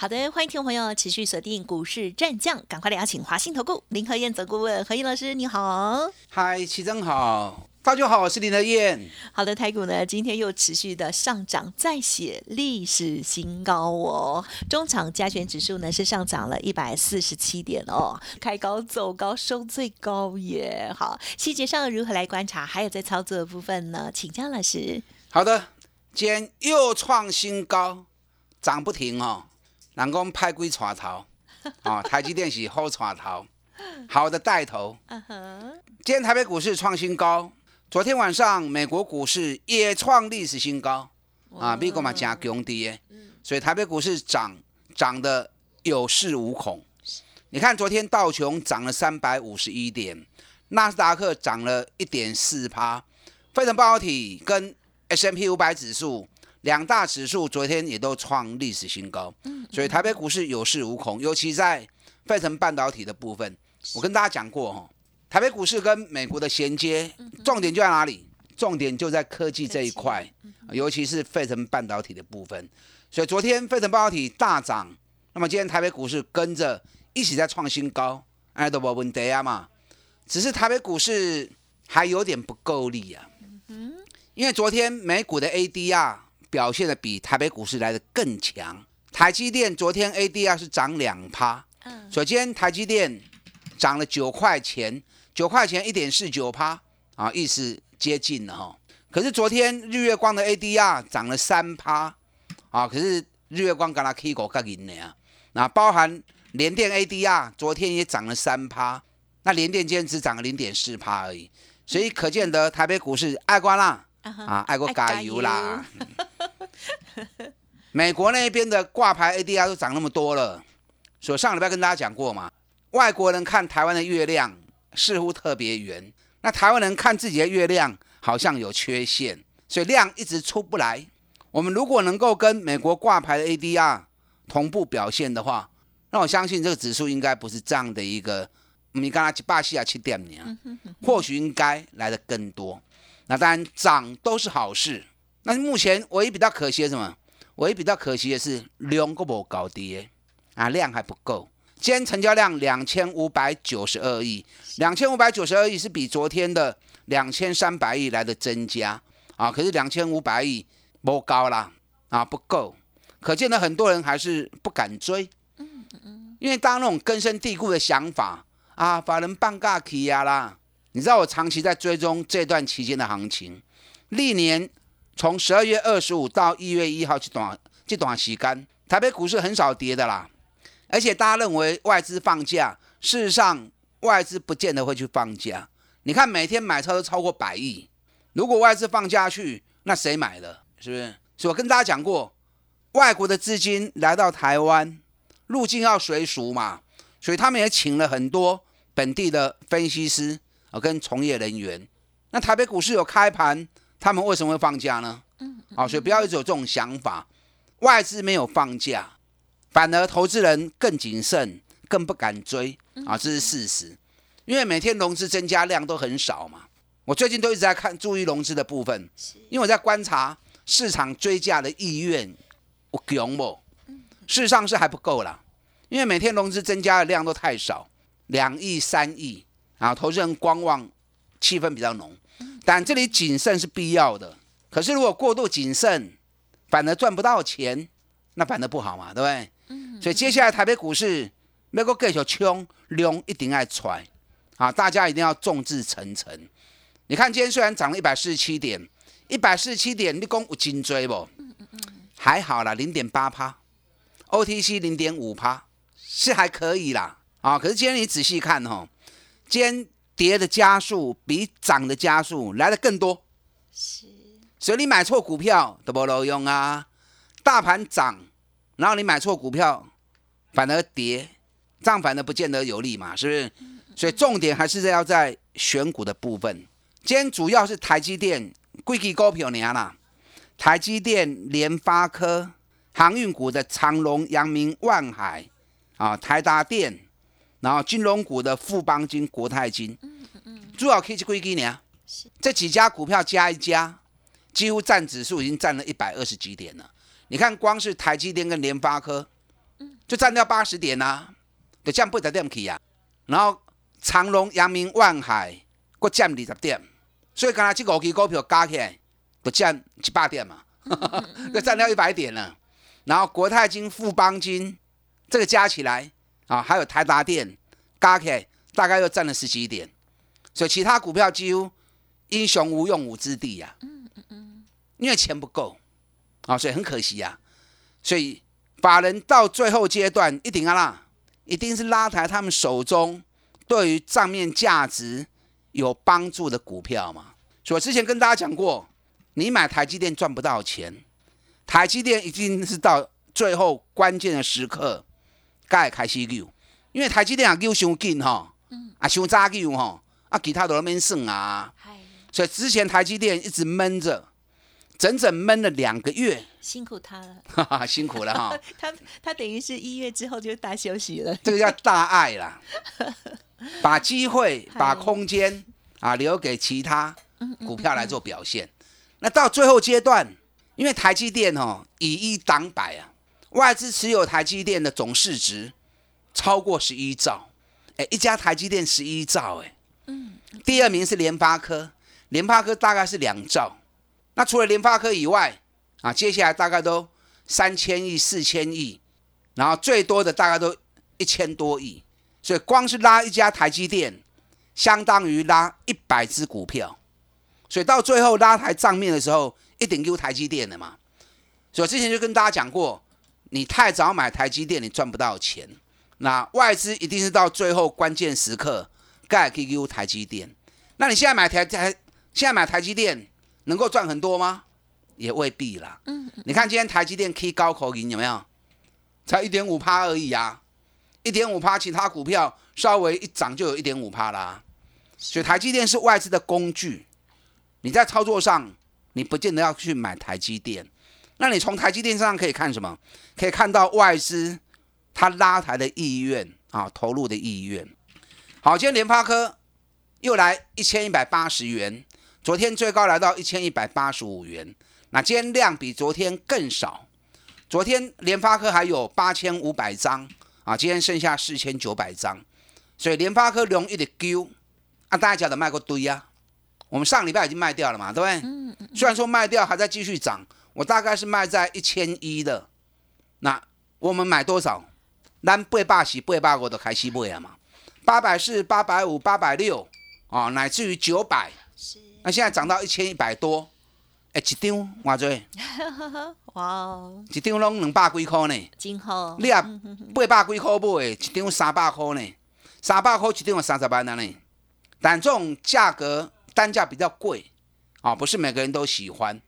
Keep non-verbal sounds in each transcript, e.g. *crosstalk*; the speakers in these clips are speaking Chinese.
好的，欢迎听众朋友持续锁定股市战将，赶快来邀请华信投顾林和燕总顾问何燕老师，你好。嗨，齐真好，大家好，我是林和燕。好的，台股呢今天又持续的上涨，再写历史新高哦。中场加权指数呢是上涨了一百四十七点哦，开高走高收最高耶。好，细节上如何来观察？还有在操作的部分呢？请江老师。好的，今天又创新高，涨不停哦。人讲派龟船头，*laughs* 哦，台积电是好船头，*laughs* 好的带头。今天台北股市创新高，昨天晚上美国股市也创历史新高，啊，美国嘛加强跌，所以台北股市涨涨得有恃无恐。你看昨天道琼涨了三百五十一点，纳斯达克涨了一点四趴，费城半导体跟 S M P 五百指数。两大指数昨天也都创历史新高，所以台北股市有恃无恐，尤其在费城半导体的部分。我跟大家讲过哈，台北股市跟美国的衔接重点就在哪里？重点就在科技这一块，尤其是费城半导体的部分。所以昨天费城半导体大涨，那么今天台北股市跟着一起在创新高，哎，都不问题啊嘛。只是台北股市还有点不够力啊，因为昨天美股的 ADR。表现的比台北股市来的更强。台积电昨天 ADR 是涨两趴，嗯，首先台积电涨了九块钱，九块钱一点四九趴啊，意思接近了哈。可是昨天日月光的 ADR 涨了三趴啊，可是日月光跟它 K 股更赢的呀。那包含联电 ADR 昨天也涨了三趴，那联电今天只涨了零点四趴而已，所以可见得台北股市爱瓜啦，啊，爱国加油啦。*laughs* *laughs* 美国那边的挂牌 ADR 都涨那么多了，所以上礼拜跟大家讲过嘛，外国人看台湾的月亮似乎特别圆，那台湾人看自己的月亮好像有缺陷，所以量一直出不来。我们如果能够跟美国挂牌的 ADR 同步表现的话，那我相信这个指数应该不是这样的一个，你刚才七八西啊七点零，或许应该来的更多。那当然涨都是好事。那目前唯一比较可惜的什么？唯一比较可惜的是量个不高低啊，量还不够。今天成交量两千五百九十二亿，两千五百九十二亿是比昨天的两千三百亿来的增加啊。可是两千五百亿不高啦啊，不够。可见呢，很多人还是不敢追。嗯嗯。因为当那种根深蒂固的想法啊，法人半价起呀啦。你知道我长期在追踪这段期间的行情，历年。从十二月二十五到一月一号这段这段时间，台北股市很少跌的啦。而且大家认为外资放假，事实上外资不见得会去放假。你看每天买超都超过百亿，如果外资放假去，那谁买的？是不是？所以我跟大家讲过，外国的资金来到台湾，入境要随俗嘛，所以他们也请了很多本地的分析师啊跟从业人员。那台北股市有开盘。他们为什么会放假呢？嗯，好，所以不要一直有这种想法，外资没有放假，反而投资人更谨慎，更不敢追啊，这是事实。因为每天融资增加量都很少嘛。我最近都一直在看注意融资的部分，因为我在观察市场追价的意愿，我强不？事实上是还不够啦，因为每天融资增加的量都太少，两亿、三亿啊，投资人观望气氛比较浓。但这里谨慎是必要的，可是如果过度谨慎，反而赚不到钱，那反而不好嘛，对不对？嗯。所以接下来台北股市，美国继续冲，量一定要踹，啊，大家一定要众志成城。你看今天虽然涨了一百四十七点，一百四十七点，你讲有颈椎不？嗯嗯嗯。还好啦，零点八趴，OTC 零点五趴，是还可以啦。啊，可是今天你仔细看哈，今天。跌的加速比涨的加速来的更多，是，所以你买错股票都不漏用啊。大盘涨，然后你买错股票，反而跌，这样反而不见得有利嘛，是不是？所以重点还是要在选股的部分。今天主要是台积电、贵基股票年啦，台积电、联发科、航运股的长隆、阳明、万海啊，台达电，然后金融股的富邦金、国泰金，嗯嗯主要 K 是贵基年，这几家股票加一加，几乎占指数已经占了一百二十几点了。你看，光是台积电跟联发科，就占掉八十点呐，就占不得点去呀。然后长隆、阳明、万海，各占二十点，所以刚才这五支股票加起来，就占一百点嘛，*laughs* 就占掉一百点了。然后国泰金、富邦金，这个加起来啊，还有台达电，加起来大概又占了十几点。所以其他股票几乎英雄无用武之地呀。嗯嗯嗯，因为钱不够。啊，所以很可惜呀，所以法人到最后阶段一定要拉，一定是拉抬他们手中对于账面价值有帮助的股票嘛。所以我之前跟大家讲过，你买台积电赚不到钱，台积电一定是到最后关键的时刻该开始救，因为台积电啊救伤紧吼，啊伤早救吼，啊其他都免算啊，所以之前台积电一直闷着。整整闷了两个月，辛苦他了，哈哈，辛苦了哈。*laughs* 他他等于是一月之后就大休息了，这个叫大爱啦，*laughs* 把机会、把空间啊留给其他股票来做表现。那到最后阶段，因为台积电哦以一挡百啊，外资持有台积电的总市值超过十一兆，哎，一家台积电十一兆，哎，嗯，第二名是联发科，联发科大概是两兆。那除了联发科以外，啊，接下来大概都三千亿、四千亿，然后最多的大概都一千多亿，所以光是拉一家台积电，相当于拉一百只股票，所以到最后拉台账面的时候，一定丢台积电的嘛。所以之前就跟大家讲过，你太早买台积电，你赚不到钱。那外资一定是到最后关键时刻，盖 QQ 台积电。那你现在买台台，现在买台积电。能够赚很多吗？也未必啦。嗯，你看今天台积电 K 高口银有没有？才一点五趴而已啊，一点五趴，其他股票稍微一涨就有一点五趴啦。所以台积电是外资的工具，你在操作上，你不见得要去买台积电。那你从台积电上可以看什么？可以看到外资它拉抬的意愿啊，投入的意愿。好，今天联发科又来一千一百八十元。昨天最高来到一千一百八十五元，那今天量比昨天更少。昨天联发科还有八千五百张啊，今天剩下四千九百张，所以联发科容易的丢啊，大家讲的卖过堆呀。我们上礼拜已经卖掉了嘛，对不对？嗯嗯。虽然说卖掉还在继续涨，我大概是卖在一千一的。那我们买多少？咱八百是、八百我都开始卖了嘛。八百四、八百五、八百六啊，乃至于九百。那现在涨到一千一百多，哎，一张偌济？*laughs* 哇哦，一张拢两百几块呢。真好。你啊，八百几块买，一张三百块呢。三百块一张有三十万呢。但这种价格单价比较贵啊，不是每个人都喜欢。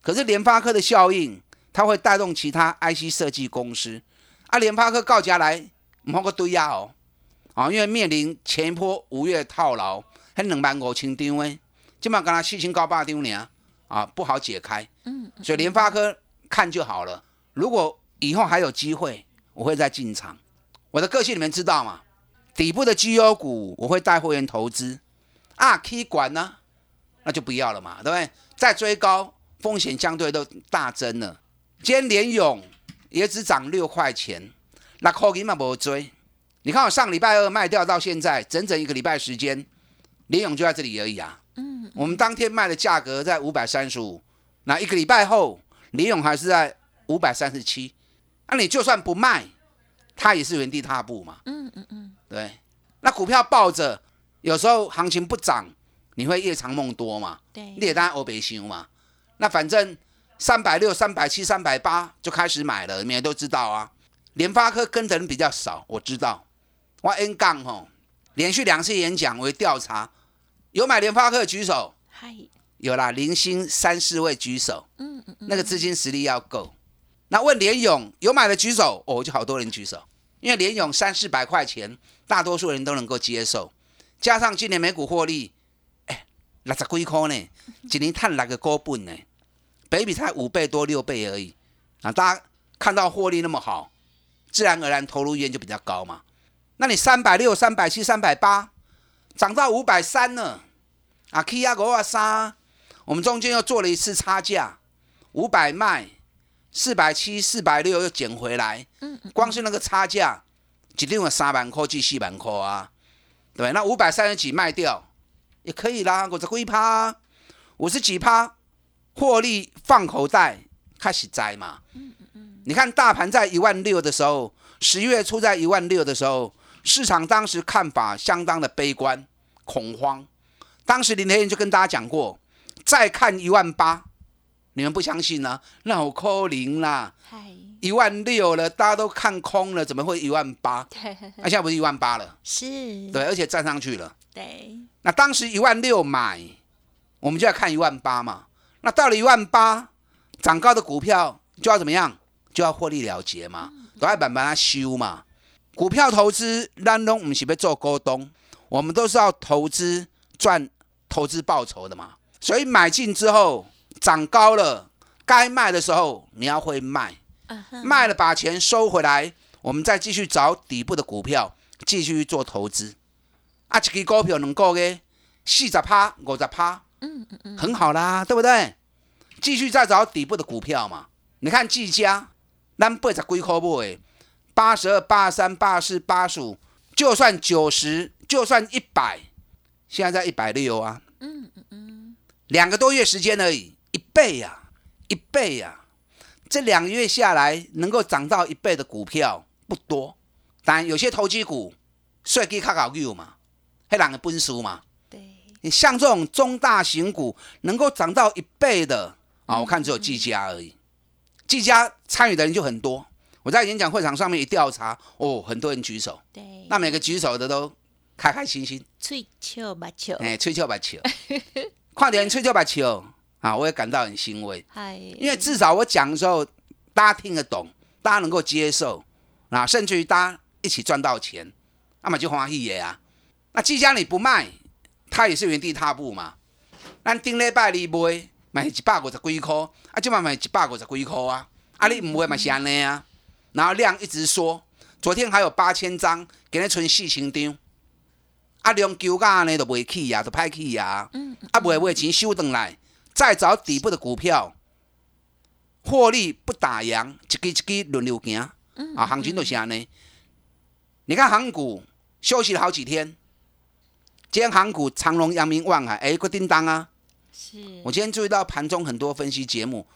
可是联发科的效应，它会带动其他 IC 设计公司。啊，联发科告价来，唔好个堆压哦。啊，因为面临前一波五月套牢，还两万五千张诶。基本上跟他七千高八丢呢啊，不好解开。嗯，所以联发科看就好了。如果以后还有机会，我会再进场。我的个性你们知道吗？底部的绩优股我会带会员投资。啊，K 管呢，那就不要了嘛，对不对？再追高，风险相对都大增了。今天联勇也只涨六块钱，那可以嘛不追？你看我上礼拜二卖掉到现在，整整一个礼拜时间，联勇就在这里而已啊。嗯，我们当天卖的价格在五百三十五，那一个礼拜后，联勇还是在五百三十七，那你就算不卖，它也是原地踏步嘛。嗯嗯嗯，对。那股票抱着，有时候行情不涨，你会夜长梦多嘛？对，你也当欧北行嘛。那反正三百六、三百七、三百八就开始买了，你们都知道啊。联发科跟的人比较少，我知道。我 N 杠吼，连续两次演讲为调查。有买联发科举手，嗨，有啦，零星三四位举手，嗯嗯嗯，那个资金实力要够。那问联勇有买的举手，哦，就好多人举手，因为联勇三四百块钱，大多数人都能够接受，加上今年美股获利，哎，六十几块呢，一年赚六个股本呢，北比才五倍多六倍而已啊！大家看到获利那么好，自然而然投入意愿就比较高嘛。那你三百六、三百七、三百八，涨到五百三了啊！K 亚五啊三，我们中间又做了一次差价，五百卖，四百七、四百六又捡回来，光是那个差价，一定有三万块至四万块啊！对，那五百三十几卖掉也可以啦，五十几趴，五十几趴，获利放口袋，开始摘嘛。你看大盘在一万六的时候，十月初在一万六的时候，市场当时看法相当的悲观恐慌。当时林天燕就跟大家讲过，再看一万八，你们不相信呢？那我扣零啦，一万六了，大家都看空了，怎么会一万八？那现在不是一万八了？是，对，而且站上去了。对，那当时一万六买，我们就要看一万八嘛。那到了一万八，涨高的股票就要怎么样？就要获利了结嘛，都要慢慢它修嘛。股票投资，咱拢唔是要做股东，我们都是要投资赚投资报酬的嘛。所以买进之后涨高了，该卖的时候你要会卖，卖了把钱收回来，我们再继续找底部的股票继续做投资。啊，一支股票能够嘅四十趴、五十趴，嗯嗯嗯，很好啦，对不对？继续再找底部的股票嘛。你看技嘉，咱八十几块买，八十二、八十三、八十四、八十五，就算九十，就算一百，现在在一百六啊。嗯嗯嗯，两个多月时间而已，一倍呀，一倍呀。这两个月下来，能够涨到一倍的股票不多，当然有些投机股税基较高有嘛，黑人的本事嘛。对，你像这种中大型股能够涨到一倍的啊，我看只有技嘉而已。技嘉参与的人就很多，我在演讲会场上面一调查，哦，很多人举手。对，那每个举手的都开开心心，吹笑把球，哎，吹笑把球，快点吹笑把球啊！我也感到很欣慰，嗨，因为至少我讲的时候，大家听得懂，大家能够接受，啊，甚至于大家一起赚到钱，那么就欢喜耶啊！那技嘉你不卖，它也是原地踏步嘛。咱顶礼拜你卖。买一百五十几块，啊，即嘛买一百五十几块啊，啊，你唔买嘛是安尼啊？然后量一直缩，昨天还有八千张，今日剩四千张，啊，量求价呢都袂起啊，都歹起呀，啊，袂买钱收回来，再找底部的股票，获利不打烊，一支一支轮流行，啊，行情就是安尼。你看航股休息了好几天，今天航股长隆、阳明、万海，哎，个叮当啊！是我今天注意到盘中很多分析节目，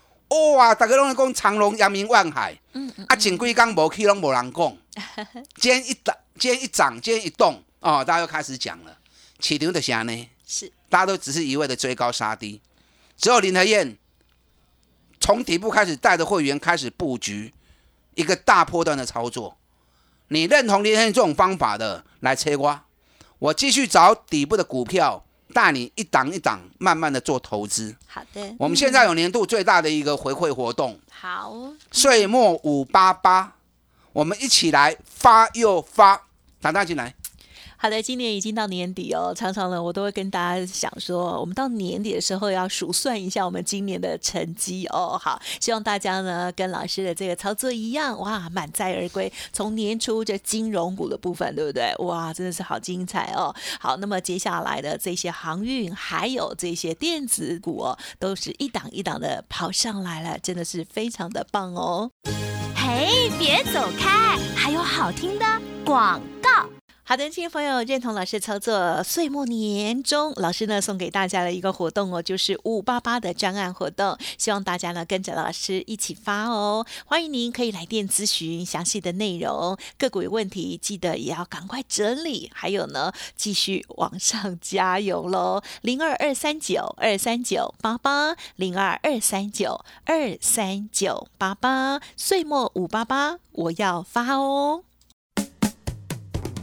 哇，大家拢在讲长隆、阳明、万海，嗯嗯，啊，前几天无去拢无人讲，*laughs* 今天一涨，今天一涨，今天一动，哦，大家又开始讲了。起牛的虾呢？是，大家都只是一味的追高杀低，只有林和燕从底部开始带着会员开始布局一个大波段的操作。你认同林和燕这种方法的，来切瓜，我继续找底部的股票。带你一档一档慢慢的做投资。好的，我们现在有年度最大的一个回馈活动。好，岁末五八八，我们一起来发又发，打大进来。好的，今年已经到年底哦，常常呢，我都会跟大家想说，我们到年底的时候要数算一下我们今年的成绩哦。好，希望大家呢跟老师的这个操作一样，哇，满载而归。从年初这金融股的部分，对不对？哇，真的是好精彩哦。好，那么接下来的这些航运还有这些电子股哦，都是一档一档的跑上来了，真的是非常的棒哦。嘿，别走开，还有好听的广告。好的，亲朋友，认同老师操作，岁末年终，老师呢送给大家的一个活动哦，就是五八八的专案活动，希望大家呢跟着老师一起发哦。欢迎您可以来电咨询详细的内容，个股有问题记得也要赶快整理，还有呢继续往上加油喽。零二二三九二三九八八，零二二三九二三九八八，岁末五八八，我要发哦。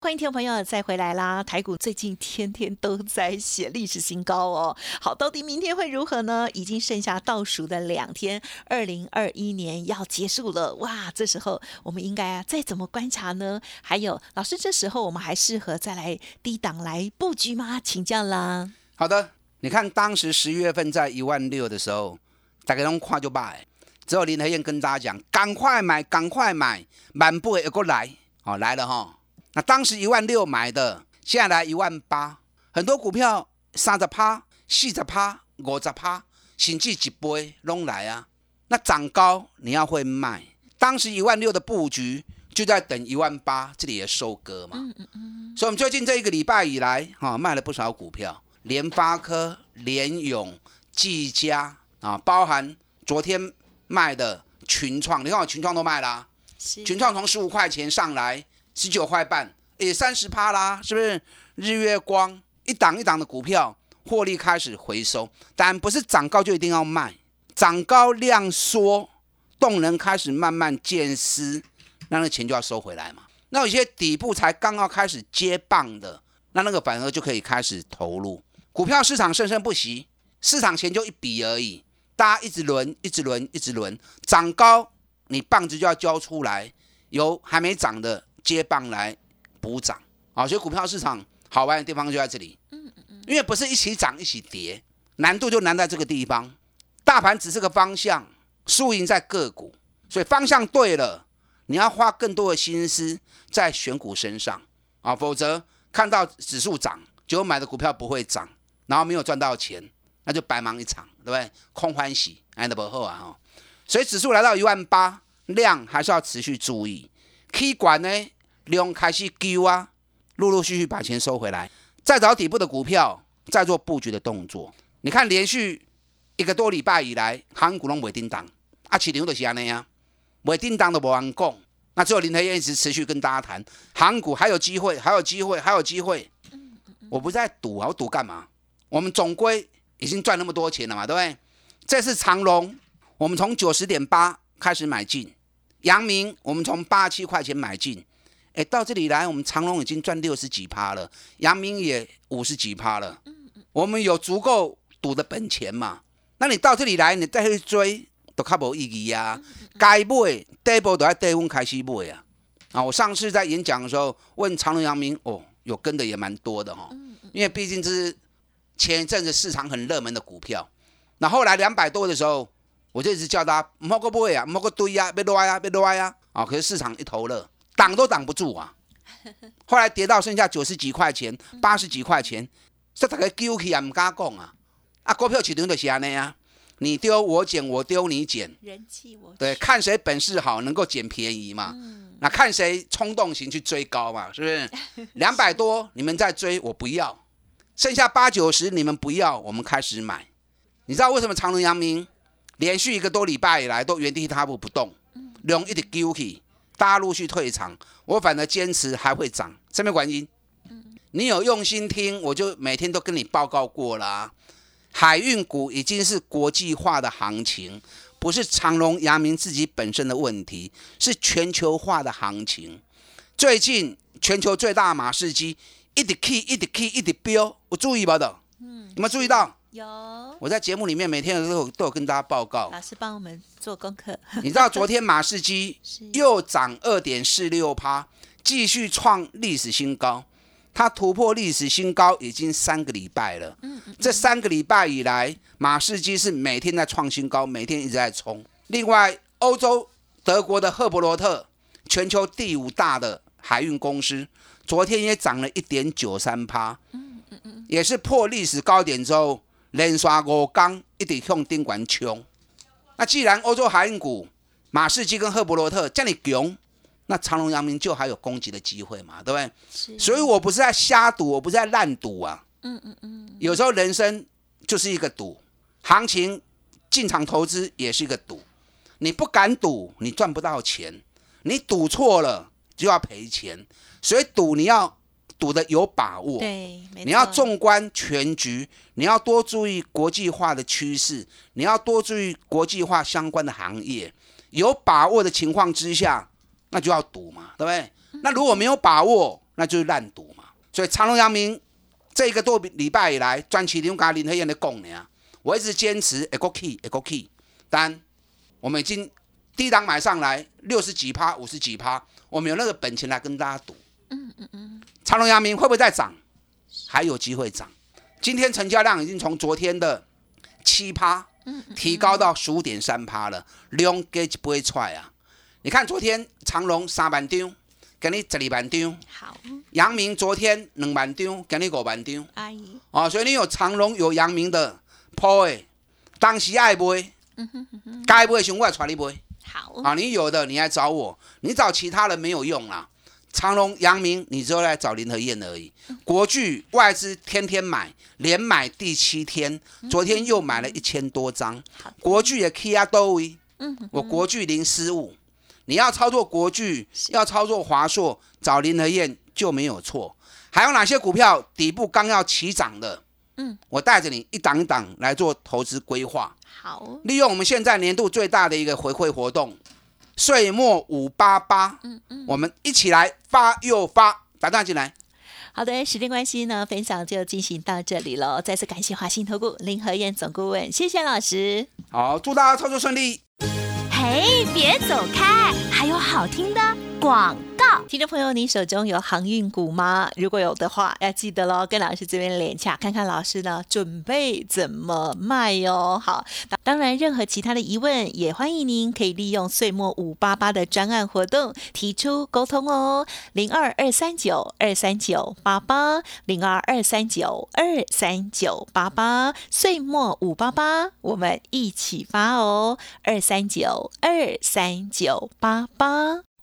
欢迎听众朋友再回来啦！台股最近天天都在写历史新高哦。好，到底明天会如何呢？已经剩下倒数的两天，二零二一年要结束了哇！这时候我们应该啊再怎么观察呢？还有老师，这时候我们还适合再来低档来布局吗？请教啦。好的，你看当时十一月份在一万六的时候，大家拢看就卖，只有林和燕跟大家讲，赶快买，赶快买，满不又过来，好、来了哈。那当时一万六买的，现在来一万八，很多股票三十趴、四十趴、五十趴，甚至一倍拢来啊。那涨高你要会卖，当时一万六的布局就在等一万八这里的收割嘛。所以，我们最近这一个礼拜以来，哈、卖了不少股票，联发科、联永、技嘉啊，包含昨天卖的群创，你看我群创都卖啦、是。群创从十五块钱上来十九块半，也三十趴啦，是不是？日月光一档一档的股票获利开始回收，但不是涨高就一定要卖，涨高量缩，动能开始慢慢渐失，那那钱就要收回来嘛。那有些底部才刚要开始接棒的，那那个反而就可以开始投入。股票市场生生不息，市场钱就一笔而已，大家一直轮，一直轮，一直轮，涨高你棒子就要交出来，由还没涨的接棒来补涨啊。所以股票市场好玩的地方就在这里，因为不是一起涨一起跌，难度就难在这个地方。大盘只是个方向，输赢在个股，所以方向对了，你要花更多的心思在选股身上啊，否则看到指数涨，结果买的股票不会涨，然后没有赚到钱，那就白忙一场，对不对？空欢喜，哎，不好啊哈。所以指数来到一万八，量还是要持续注意。K 管呢，量开始丢啊，陆陆续续把钱收回来，再找底部的股票，再做布局的动作。你看，连续一个多礼拜以来，韩股拢未叮当，啊，市场就是安尼啊，未叮当都无人讲。那只有林和燕一直持续跟大家谈，韩股还有机会，还有机会，还有机会。我不是在赌啊，我赌干嘛？我们总归已经赚那么多钱了嘛，对不对？这次长隆，我们从九十点八开始买进，阳明我们从八七块钱买进，哎，到这里来，我们长隆已经赚六十几趴了，阳明也五十几趴了，我们有足够赌的本钱嘛？那你到这里来，你再去追，都较无意义啊！该买第一步都要第一分开始买啊！啊，我上次在演讲的时候问长隆、阳明，哦，有跟的也蛮多的哈、因为毕竟这是前一阵子市场很热门的股票。那后来两百多的时候，我就一直叫他莫个买啊，莫个堆啊，别乱啊，别乱啊！啊，可是市场一头热，挡都挡不住啊。后来跌到剩下九十几块钱、八十几块钱，这大家丢起也唔敢讲啊！啊，股票市场就是安尼啊，你丢我捡，我丢你捡，人气我对，看谁本事好，能够捡便宜嘛。那看谁冲动型去追高嘛，是不是？*laughs* 两百多你们在追，我不要，剩下八九十你们不要，我们开始买。你知道为什么长隆、阳明连续一个多礼拜以来都原地踏步不动，量一直丢起，大家陆续退场，我反而坚持还会涨，什么原因？你有用心听，我就每天都跟你报告过啦、海运股已经是国际化的行情，不是长隆、阳明自己本身的问题，是全球化的行情。最近全球最大马士基一直 key 一直 key 一直飙，我注意不到？嗯，有没有注意到？有我在节目里面每天都有都有跟大家报告。老师帮我们做功课，你知道昨天马士基 *laughs* 是又涨二点四六趴，继续创历史新高。它突破历史新高已经三个礼拜了。这三个礼拜以来，马士基是每天在创新高，每天一直在冲。另外，欧洲德国的赫伯罗特，全球第五大的海运公司，昨天也涨了一点九三趴，也是破历史高点之后，连刷五缸一直向顶管冲。那既然欧洲海运股马士基跟赫伯罗特这样强，那长隆、阳明就还有攻击的机会嘛，对不对？是所以我不是在瞎赌，我不是在烂赌啊。嗯嗯嗯。有时候人生就是一个赌，行情进场投资也是一个赌。你不敢赌，你赚不到钱；你赌错了就要赔钱。所以赌你要赌的有把握。对，你要纵观全局，你要多注意国际化的趋势，你要多注意国际化相关的行业。有把握的情况之下，那就要赌嘛，对不对？那如果没有把握，那就是烂赌嘛。所以长隆、阳明这一个多礼拜以来，专期利用跟林黑燕的供呢，我一直坚持 a go key a go key，但我们已经低档买上来六十几趴、五十几趴，我们有那个本钱来跟大家赌。嗯嗯嗯。长隆、阳明会不会再涨？还有机会涨。今天成交量已经从昨天的七趴，提高到十五点三趴了，量给不会出来啊！你看昨天长隆三万张，给你十二万张；好，阳明昨天两万张，给你五万张。阿姨，哦，所以你有长隆有阳明的铺的，当时爱买，该买的时候我也传你买。好，啊，你有的你来找我，你找其他人没有用啦。长隆、阳明，你只有来找林和燕而已。国巨外资天天买，连买第七天，昨天又买了一千多张。国巨也 K 啊都位，我国巨零失误。你要操作国巨，要操作华硕，找林和燕就没有错。还有哪些股票底部刚要起涨的？嗯，我带着你一档一档来做投资规划。好，利用我们现在年度最大的一个回馈活动，岁末五八八，嗯嗯，我们一起来发又发，打电话进来。好的，时间关系呢，分享就进行到这里喽。再次感谢华信投顾林和燕总顾问，谢谢老师。好，祝大家操作顺利。嘿，别走开，还有好听的广告。听众朋友，你手中有航运股吗？如果有的话，要记得喽，跟老师这边连洽，看看老师呢准备怎么卖哟。好，当然，任何其他的疑问，也欢迎您可以利用岁末五八八的专案活动提出沟通哦，零二二三九二三九八八，零二二三九二三九八八，岁末五八八，我们一起发哦，二三九二三九八八。